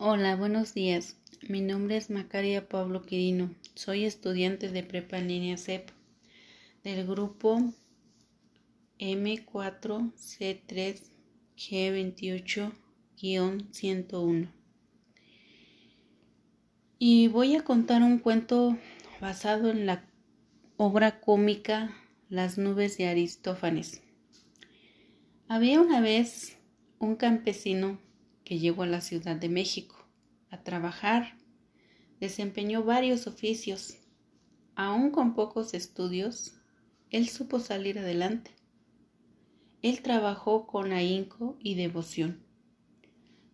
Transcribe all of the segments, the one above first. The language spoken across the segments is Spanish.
Hola, buenos días. Mi nombre es Macaria Pablo Quirino. Soy estudiante de Prepa en línea CEP del grupo M4C3G28-101. Y voy a contar un cuento basado en la obra cómica Las nubes de Aristófanes. Había una vez un campesino que llegó a la Ciudad de México a trabajar. Desempeñó varios oficios. Aún con pocos estudios, él supo salir adelante. Él trabajó con ahínco y devoción.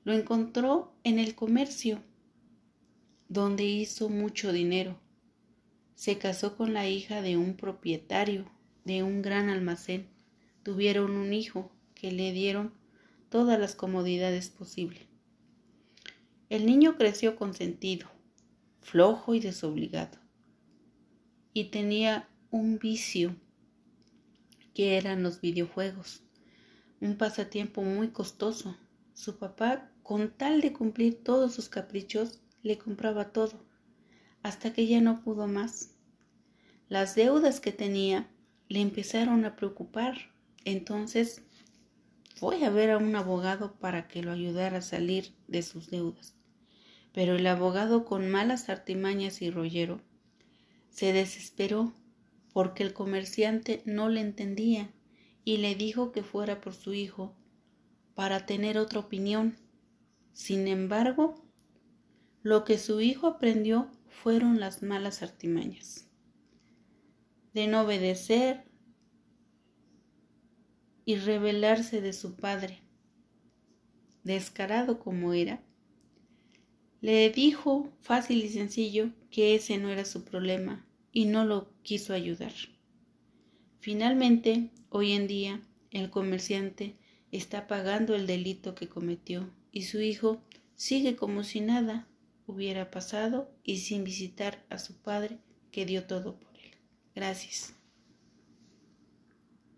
Lo encontró en el comercio, donde hizo mucho dinero. Se casó con la hija de un propietario de un gran almacén. Tuvieron un hijo que le dieron todas las comodidades posibles. El niño creció consentido, flojo y desobligado, y tenía un vicio que eran los videojuegos, un pasatiempo muy costoso. Su papá, con tal de cumplir todos sus caprichos, le compraba todo, hasta que ya no pudo más. Las deudas que tenía le empezaron a preocupar. Entonces fue a ver a un abogado para que lo ayudara a salir de sus deudas. Pero el abogado, con malas artimañas y rollero, se desesperó porque el comerciante no le entendía y le dijo que fuera por su hijo para tener otra opinión. Sin embargo, lo que su hijo aprendió fueron las malas artimañas de no obedecer, y rebelarse de su padre. Descarado como era, le dijo fácil y sencillo que ese no era su problema y no lo quiso ayudar. Finalmente, hoy en día, el comerciante está pagando el delito que cometió y su hijo sigue como si nada hubiera pasado y sin visitar a su padre que dio todo por él. Gracias.